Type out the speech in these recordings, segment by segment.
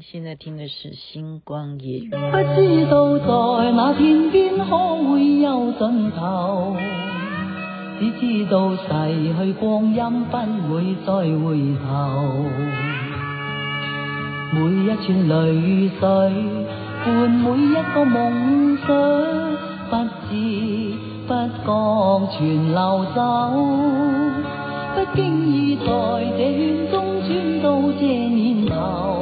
现在听的是《星光夜》。不知道在那天边可会有尽头，只知道逝去光阴不会再回头。每一串泪水伴每一个梦想，不知不觉全流走。不经意在这圈中转到这年头。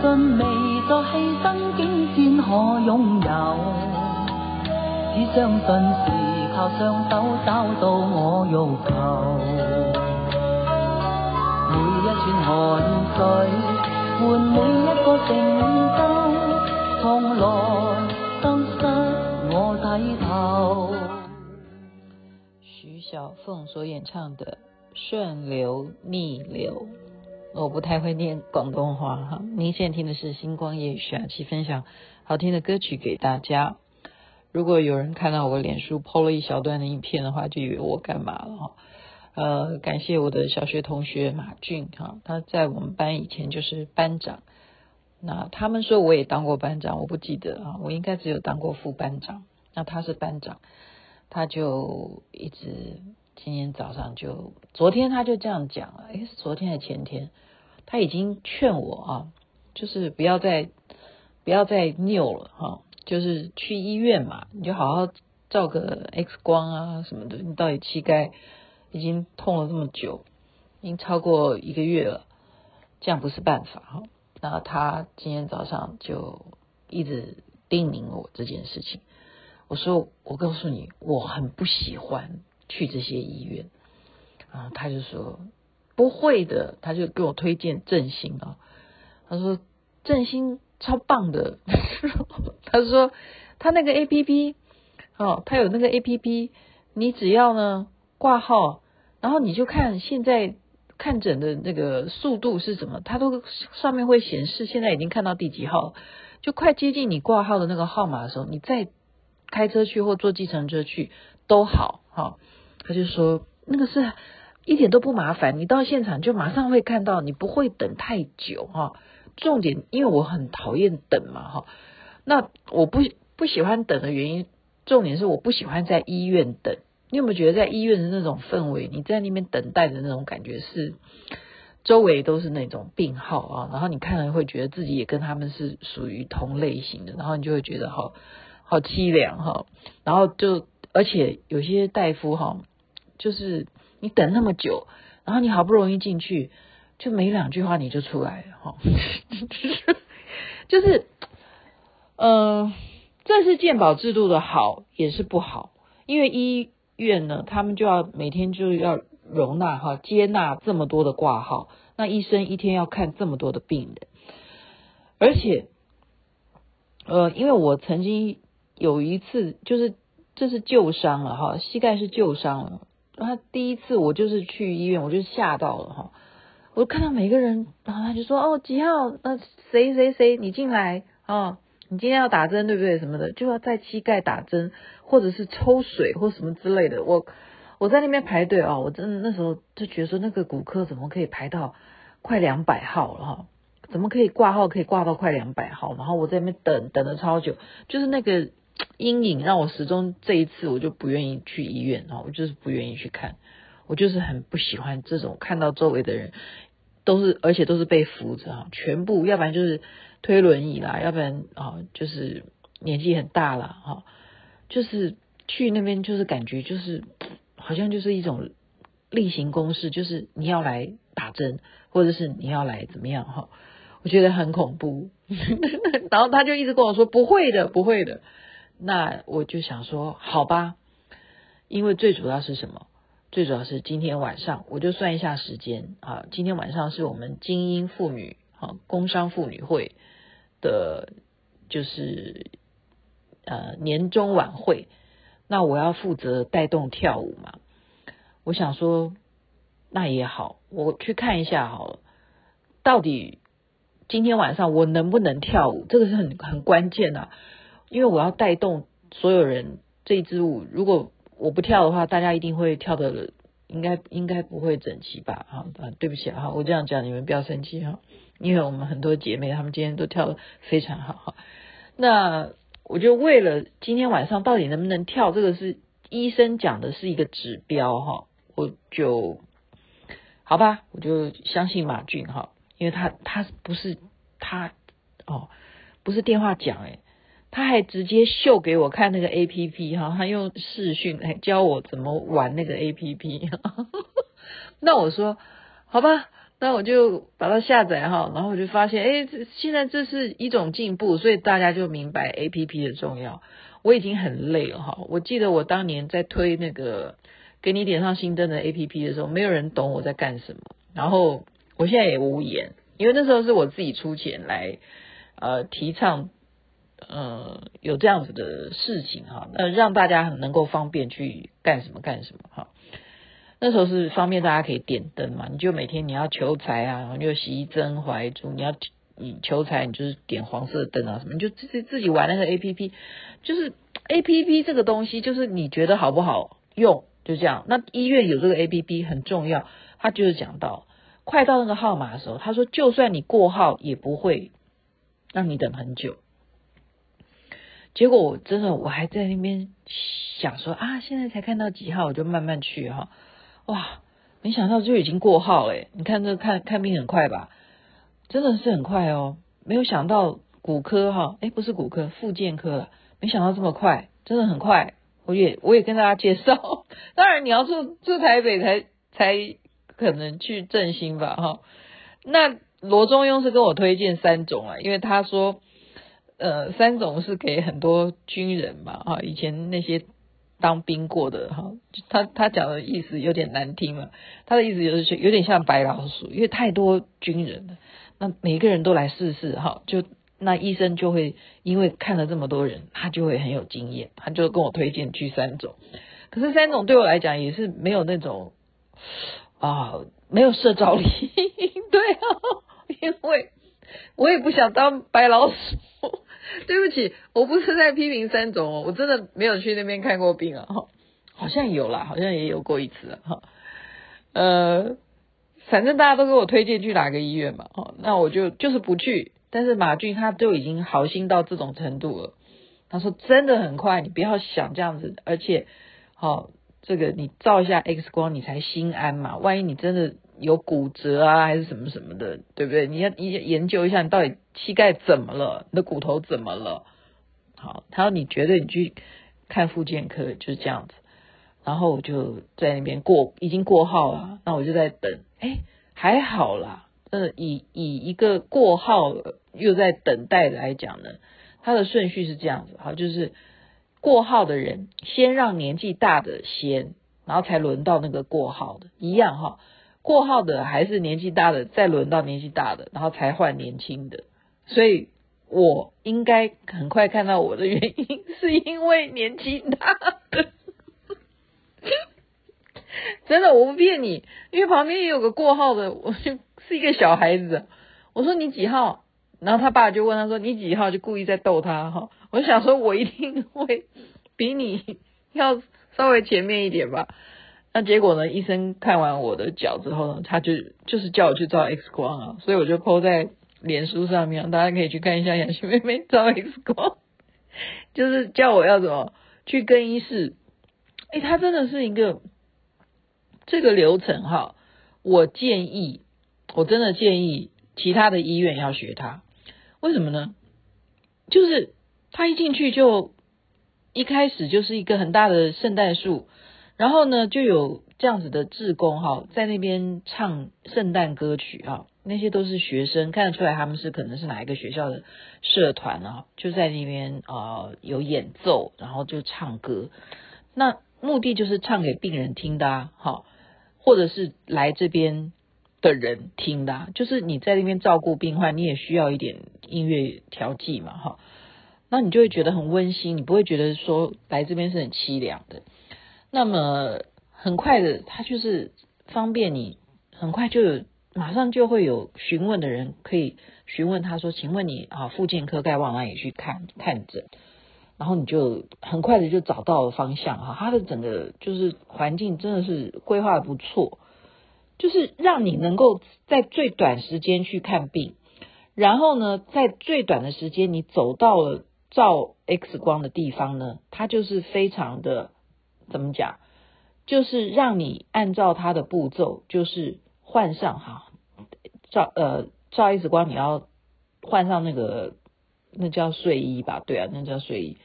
信未作牺牲，竟先可拥有。只相信是靠双手找到我欲求。每一串汗水换每一个成就，从来得失我睇透。徐小凤所演唱的《顺流逆流》。我不太会念广东话哈。您现在听的是星光夜语，煦琪分享好听的歌曲给大家。如果有人看到我脸书 PO 了一小段的影片的话，就以为我干嘛了哈。呃，感谢我的小学同学马俊哈，他在我们班以前就是班长。那他们说我也当过班长，我不记得啊，我应该只有当过副班长。那他是班长，他就一直。今天早上就，昨天他就这样讲了，诶，昨天还前天？他已经劝我啊，就是不要再不要再拗了哈，就是去医院嘛，你就好好照个 X 光啊什么的。你到底膝盖已经痛了这么久，已经超过一个月了，这样不是办法哈。那他今天早上就一直叮咛我这件事情。我说，我告诉你，我很不喜欢。去这些医院啊，他就说不会的，他就给我推荐振兴啊。他说振兴超棒的，他说他那个 APP 哦，他有那个 APP，你只要呢挂号，然后你就看现在看诊的那个速度是什么，他都上面会显示现在已经看到第几号，就快接近你挂号的那个号码的时候，你再开车去或坐计程车去都好哈。他就说那个是一点都不麻烦，你到现场就马上会看到，你不会等太久哈。重点，因为我很讨厌等嘛哈。那我不不喜欢等的原因，重点是我不喜欢在医院等。你有没有觉得在医院的那种氛围？你在那边等待的那种感觉是周围都是那种病号啊，然后你看了会觉得自己也跟他们是属于同类型的，然后你就会觉得好好凄凉哈。然后就而且有些大夫哈。就是你等那么久，然后你好不容易进去，就没两句话你就出来了哈。就是，嗯、呃，这是健保制度的好也是不好，因为医院呢，他们就要每天就要容纳哈接纳这么多的挂号，那医生一天要看这么多的病人，而且，呃，因为我曾经有一次就是这是旧伤了哈，膝盖是旧伤了。他第一次我就是去医院，我就吓到了哈！我看到每个人，然后他就说：“哦，几号？呃，谁谁谁，你进来啊？你今天要打针对不对？什么的，就要在膝盖打针，或者是抽水或什么之类的。”我我在那边排队啊，我真的那时候就觉得说，那个骨科怎么可以排到快两百号了哈？怎么可以挂号可以挂到快两百号？然后我在那边等等了超久，就是那个。阴影让我始终这一次我就不愿意去医院啊，我就是不愿意去看，我就是很不喜欢这种看到周围的人都是，而且都是被扶着啊，全部要不然就是推轮椅啦，要不然啊就是年纪很大了哈，就是去那边就是感觉就是好像就是一种例行公事，就是你要来打针或者是你要来怎么样哈，我觉得很恐怖，然后他就一直跟我说不会的，不会的。那我就想说，好吧，因为最主要是什么？最主要是今天晚上，我就算一下时间啊，今天晚上是我们精英妇女啊，工商妇女会的，就是呃年终晚会，那我要负责带动跳舞嘛。我想说，那也好，我去看一下好了，到底今天晚上我能不能跳舞？这个是很很关键的，因为我要带动所有人这一支舞。如果我不跳的话，大家一定会跳的，应该应该不会整齐吧？啊，对不起啊，我这样讲你们不要生气哈，因为我们很多姐妹她们今天都跳的非常好哈。那我就为了今天晚上到底能不能跳，这个是医生讲的是一个指标哈。我就好吧，我就相信马俊哈，因为他他不是他哦，不是电话讲诶，他还直接秀给我看那个 A P P 哈，他用视讯来教我怎么玩那个 A P P。那我说好吧，那我就把它下载哈，然后我就发现哎，现在这是一种进步，所以大家就明白 A P P 的重要。我已经很累了哈，我记得我当年在推那个。给你点上心灯的 APP 的时候，没有人懂我在干什么。然后我现在也无言，因为那时候是我自己出钱来呃提倡，呃有这样子的事情哈，那让大家很能够方便去干什么干什么哈。那时候是方便大家可以点灯嘛，你就每天你要求财啊，你就惜增怀珠，你要你求财，你就是点黄色灯啊什么，你就自己自己玩那个 APP，就是 APP 这个东西，就是你觉得好不好用？就这样，那医院有这个 APP 很重要。他就是讲到，快到那个号码的时候，他说，就算你过号，也不会让你等很久。结果我真的，我还在那边想说啊，现在才看到几号，我就慢慢去哈。哇，没想到就已经过号诶，你看这看看病很快吧？真的是很快哦。没有想到骨科哈，诶，不是骨科，复健科了。没想到这么快，真的很快。我也我也跟大家介绍，当然你要住住台北才才可能去振兴吧哈。那罗中庸是跟我推荐三种啊，因为他说呃三种是给很多军人嘛哈，以前那些当兵过的哈，他他讲的意思有点难听了，他的意思就是有点像白老鼠，因为太多军人了，那每个人都来试试哈就。那医生就会因为看了这么多人，他就会很有经验，他就跟我推荐去三种。可是三种对我来讲也是没有那种啊，没有社招力。对啊，因为我也不想当白老鼠。对不起，我不是在批评三种哦，我真的没有去那边看过病啊。好像有啦，好像也有过一次哈。呃，反正大家都给我推荐去哪个医院嘛，哦，那我就就是不去。但是马俊他都已经好心到这种程度了，他说真的很快，你不要想这样子，而且，好、这个你照一下 X 光你才心安嘛，万一你真的有骨折啊还是什么什么的，对不对？你要你研究一下你到底膝盖怎么了，你的骨头怎么了？好，他说你觉得你去看复健科就是这样子，然后我就在那边过已经过号了，那我就在等，哎，还好啦。呃，以以一个过号又在等待来讲呢，它的顺序是这样子，好，就是过号的人先让年纪大的先，然后才轮到那个过号的，一样哈，过号的还是年纪大的，再轮到年纪大的，然后才换年轻的，所以我应该很快看到我的原因，是因为年纪大的。真的，我不骗你，因为旁边也有个过号的，我就是一个小孩子。我说你几号？然后他爸就问他说你几号？就故意在逗他哈。我想说我一定会比你要稍微前面一点吧。那结果呢？医生看完我的脚之后呢，他就就是叫我去照 X 光啊。所以我就 po 在脸书上面，大家可以去看一下雅琪妹妹照 X 光，就是叫我要怎么去更衣室。诶，他真的是一个。这个流程哈，我建议，我真的建议其他的医院要学他。为什么呢？就是他一进去就一开始就是一个很大的圣诞树，然后呢就有这样子的志工哈，在那边唱圣诞歌曲啊。那些都是学生，看得出来他们是可能是哪一个学校的社团啊，就在那边呃有演奏，然后就唱歌。那目的就是唱给病人听的啊，好，或者是来这边的人听的啊，就是你在那边照顾病患，你也需要一点音乐调剂嘛，哈。那你就会觉得很温馨，你不会觉得说来这边是很凄凉的。那么很快的，他就是方便你，很快就有，马上就会有询问的人可以询问他说：“请问你啊，附件科该往哪里去看看诊？”然后你就很快的就找到了方向哈。他的整个就是环境真的是规划的不错，就是让你能够在最短时间去看病，然后呢，在最短的时间你走到了。照 X 光的地方呢，它就是非常的怎么讲，就是让你按照它的步骤，就是换上哈，照呃照 X 光你要换上那个那叫睡衣吧，对啊，那叫睡衣。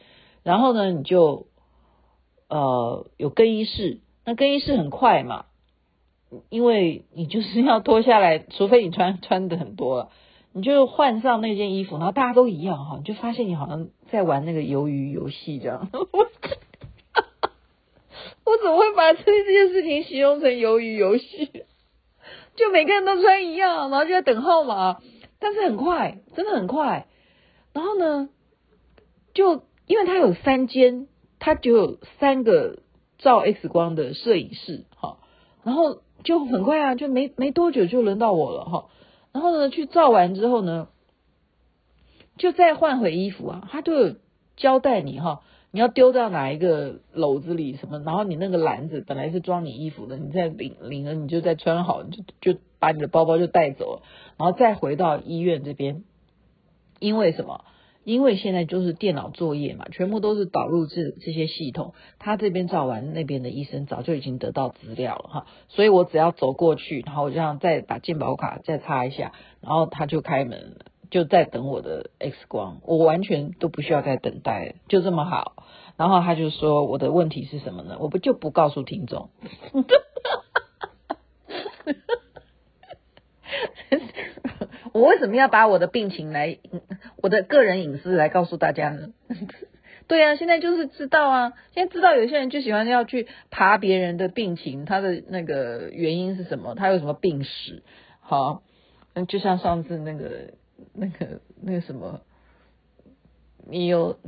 然后呢，你就呃有更衣室，那更衣室很快嘛，因为你就是要脱下来，除非你穿穿的很多了。你就换上那件衣服，然后大家都一样哈，你就发现你好像在玩那个鱿鱼游戏这样。我怎么会把这件事情形容成鱿鱼游戏？就每个人都穿一样，然后就在等号码，但是很快，真的很快。然后呢，就因为它有三间，它就有三个照 X 光的摄影室哈，然后就很快啊，就没没多久就轮到我了哈。然后呢，去照完之后呢，就再换回衣服啊。他就交代你哈，你要丢到哪一个篓子里什么，然后你那个篮子本来是装你衣服的，你再领领了，你就再穿好，就就把你的包包就带走，然后再回到医院这边。因为什么？因为现在就是电脑作业嘛，全部都是导入这这些系统。他这边照完，那边的医生早就已经得到资料了哈，所以我只要走过去，然后我这样再把健保卡再插一下，然后他就开门，就在等我的 X 光，我完全都不需要再等待，就这么好。然后他就说我的问题是什么呢？我不就不告诉听众。我为什么要把我的病情来，我的个人隐私来告诉大家呢？对啊，现在就是知道啊，现在知道有些人就喜欢要去爬别人的病情，他的那个原因是什么？他有什么病史？好，嗯，就像上次那个那个那个什么，你有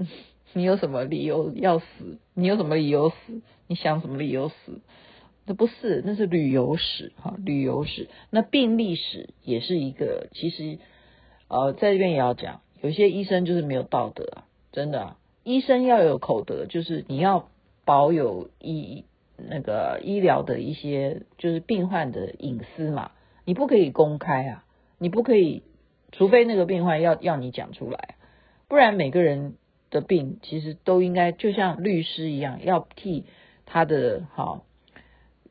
你有什么理由要死？你有什么理由死？你想什么理由死？那不是，那是旅游史哈，旅游史。那病历史也是一个，其实呃，在这边也要讲，有些医生就是没有道德啊，真的啊，医生要有口德，就是你要保有医那个医疗的一些，就是病患的隐私嘛，你不可以公开啊，你不可以，除非那个病患要要你讲出来，不然每个人的病其实都应该就像律师一样，要替他的好。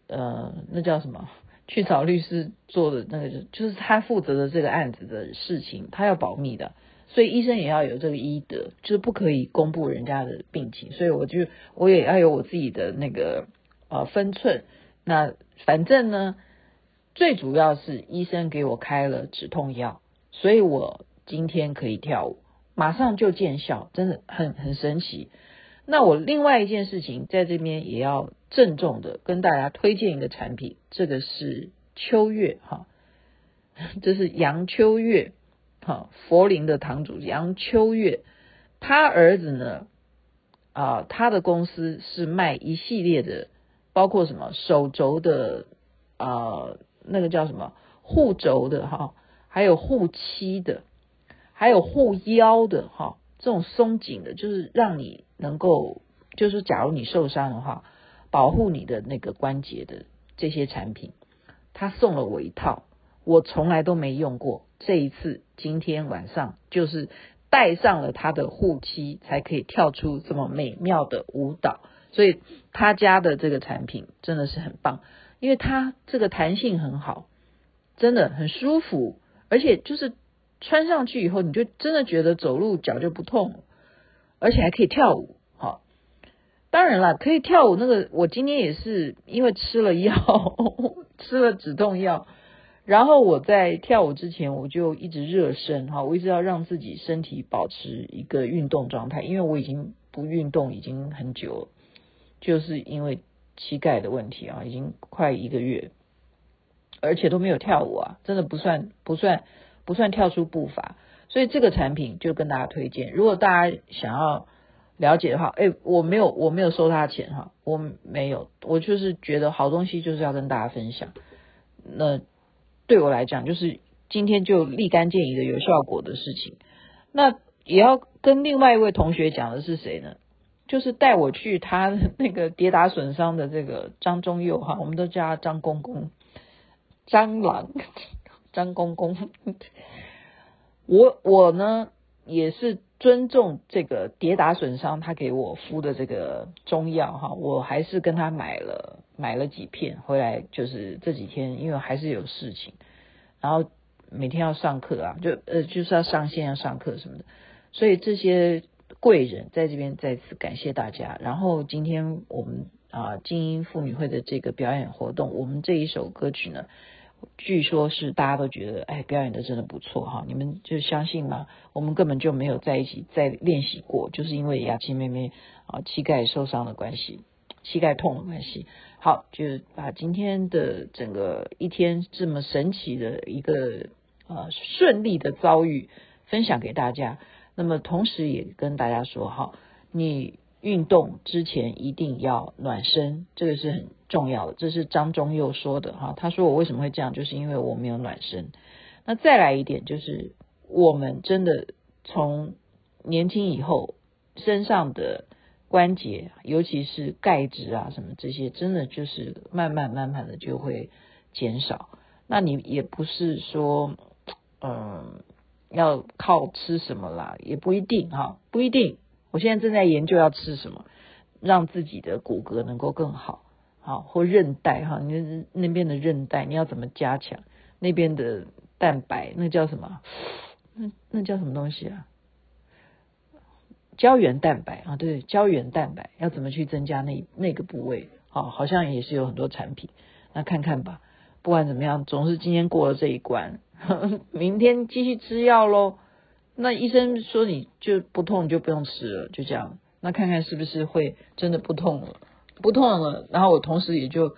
呃，那叫什么？去找律师做的那个，就是他负责的这个案子的事情，他要保密的，所以医生也要有这个医德，就是不可以公布人家的病情。所以我就我也要有我自己的那个呃分寸。那反正呢，最主要是医生给我开了止痛药，所以我今天可以跳舞，马上就见效，真的很很神奇。那我另外一件事情在这边也要郑重的跟大家推荐一个产品，这个是秋月哈，这是杨秋月哈，佛林的堂主杨秋月，他儿子呢啊，他的公司是卖一系列的，包括什么手轴的啊，那个叫什么护轴的哈，还有护膝的，还有护腰的哈。这种松紧的，就是让你能够，就是假如你受伤的话，保护你的那个关节的这些产品，他送了我一套，我从来都没用过。这一次今天晚上就是带上了他的护膝，才可以跳出这么美妙的舞蹈。所以他家的这个产品真的是很棒，因为它这个弹性很好，真的很舒服，而且就是。穿上去以后，你就真的觉得走路脚就不痛，而且还可以跳舞。好，当然了，可以跳舞。那个我今天也是因为吃了药，吃了止痛药，然后我在跳舞之前，我就一直热身哈，我一直要让自己身体保持一个运动状态，因为我已经不运动已经很久了，就是因为膝盖的问题啊，已经快一个月，而且都没有跳舞啊，真的不算不算不算跳出步伐，所以这个产品就跟大家推荐，如果大家想要了解的话，哎，我没有我没有收他钱哈，我没有，我就是觉得好东西就是要跟大家分享，那。对我来讲，就是今天就立竿见影的有效果的事情。那也要跟另外一位同学讲的是谁呢？就是带我去他 那个跌打损伤的这个张忠佑哈，我们都叫他张公公、蟑螂、张公公。我我呢也是尊重这个跌打损伤他给我敷的这个中药哈，我还是跟他买了。买了几片回来，就是这几天，因为还是有事情，然后每天要上课啊，就呃就是要上线要上课什么的，所以这些贵人在这边再次感谢大家。然后今天我们啊精英妇女会的这个表演活动，我们这一首歌曲呢，据说是大家都觉得哎表演的真的不错哈，你们就相信吗？我们根本就没有在一起再练习过，就是因为雅琪妹妹啊膝盖受伤的关系。膝盖痛的关系，好，就把今天的整个一天这么神奇的一个呃顺利的遭遇分享给大家。那么同时也跟大家说哈，你运动之前一定要暖身，这个是很重要的。这是张忠佑说的哈，他说我为什么会这样，就是因为我没有暖身。那再来一点就是，我们真的从年轻以后身上的。关节，尤其是钙质啊，什么这些，真的就是慢慢慢慢的就会减少。那你也不是说，嗯，要靠吃什么啦，也不一定哈，不一定。我现在正在研究要吃什么，让自己的骨骼能够更好，好或韧带哈，你那边的韧带你要怎么加强？那边的蛋白，那叫什么？那那叫什么东西啊？胶原蛋白啊，对，胶原蛋白要怎么去增加那那个部位？好，好像也是有很多产品，那看看吧。不管怎么样，总是今天过了这一关，明天继续吃药喽。那医生说你就不痛，就不用吃了，就这样。那看看是不是会真的不痛了？不痛了，然后我同时也就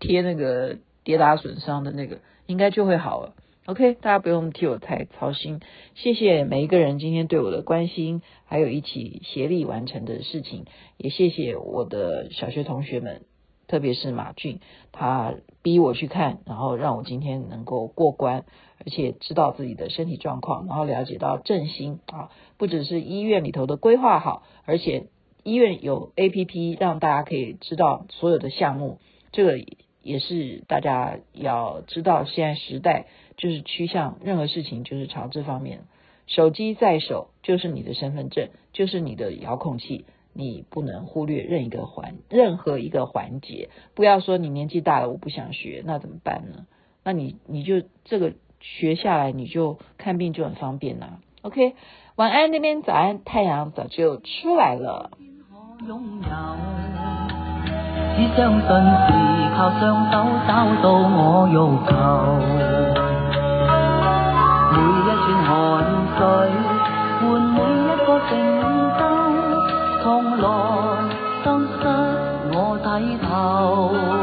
贴那个跌打损伤的那个，应该就会好了。OK，大家不用替我太操心，谢谢每一个人今天对我的关心，还有一起协力完成的事情，也谢谢我的小学同学们，特别是马俊，他逼我去看，然后让我今天能够过关，而且知道自己的身体状况，然后了解到振兴啊，不只是医院里头的规划好，而且医院有 APP 让大家可以知道所有的项目，这个也是大家要知道，现在时代。就是趋向任何事情，就是朝这方面。手机在手，就是你的身份证，就是你的遥控器，你不能忽略任一个环，任何一个环节。不要说你年纪大了，我不想学，那怎么办呢？那你你就这个学下来，你就看病就很方便啦。OK，晚安那边，早安，太阳早就出来了。只相信是靠双手找到我欲求。汗水从来得失我睇头。